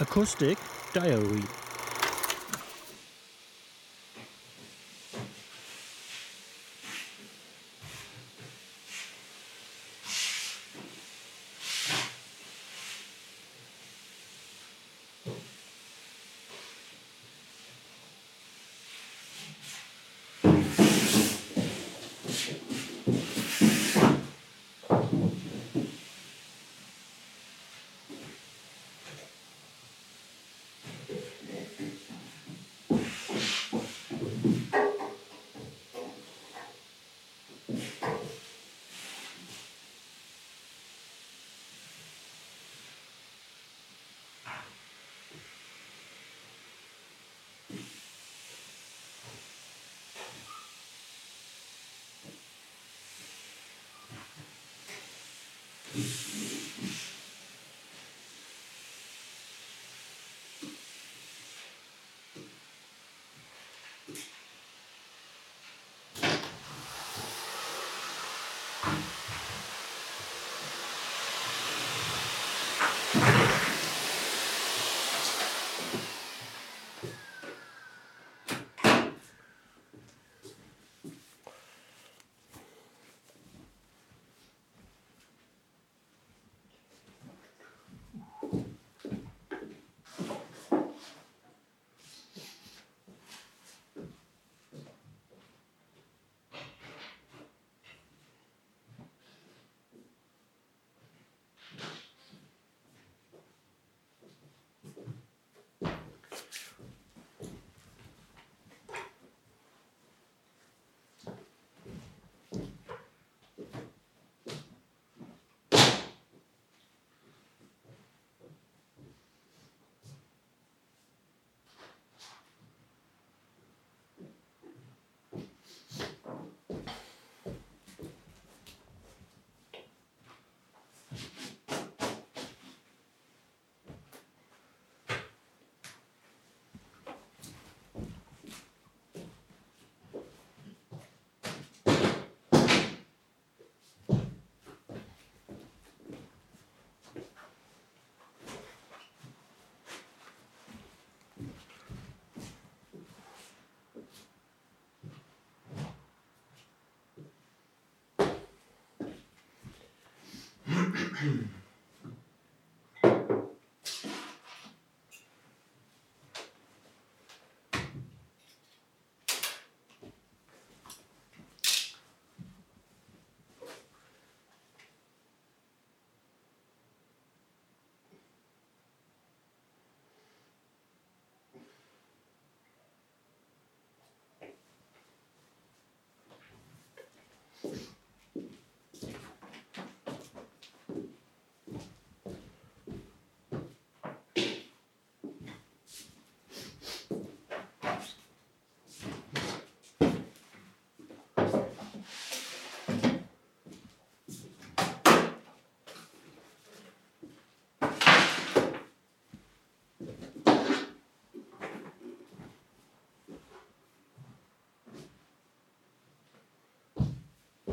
Acoustic Diary Hmm.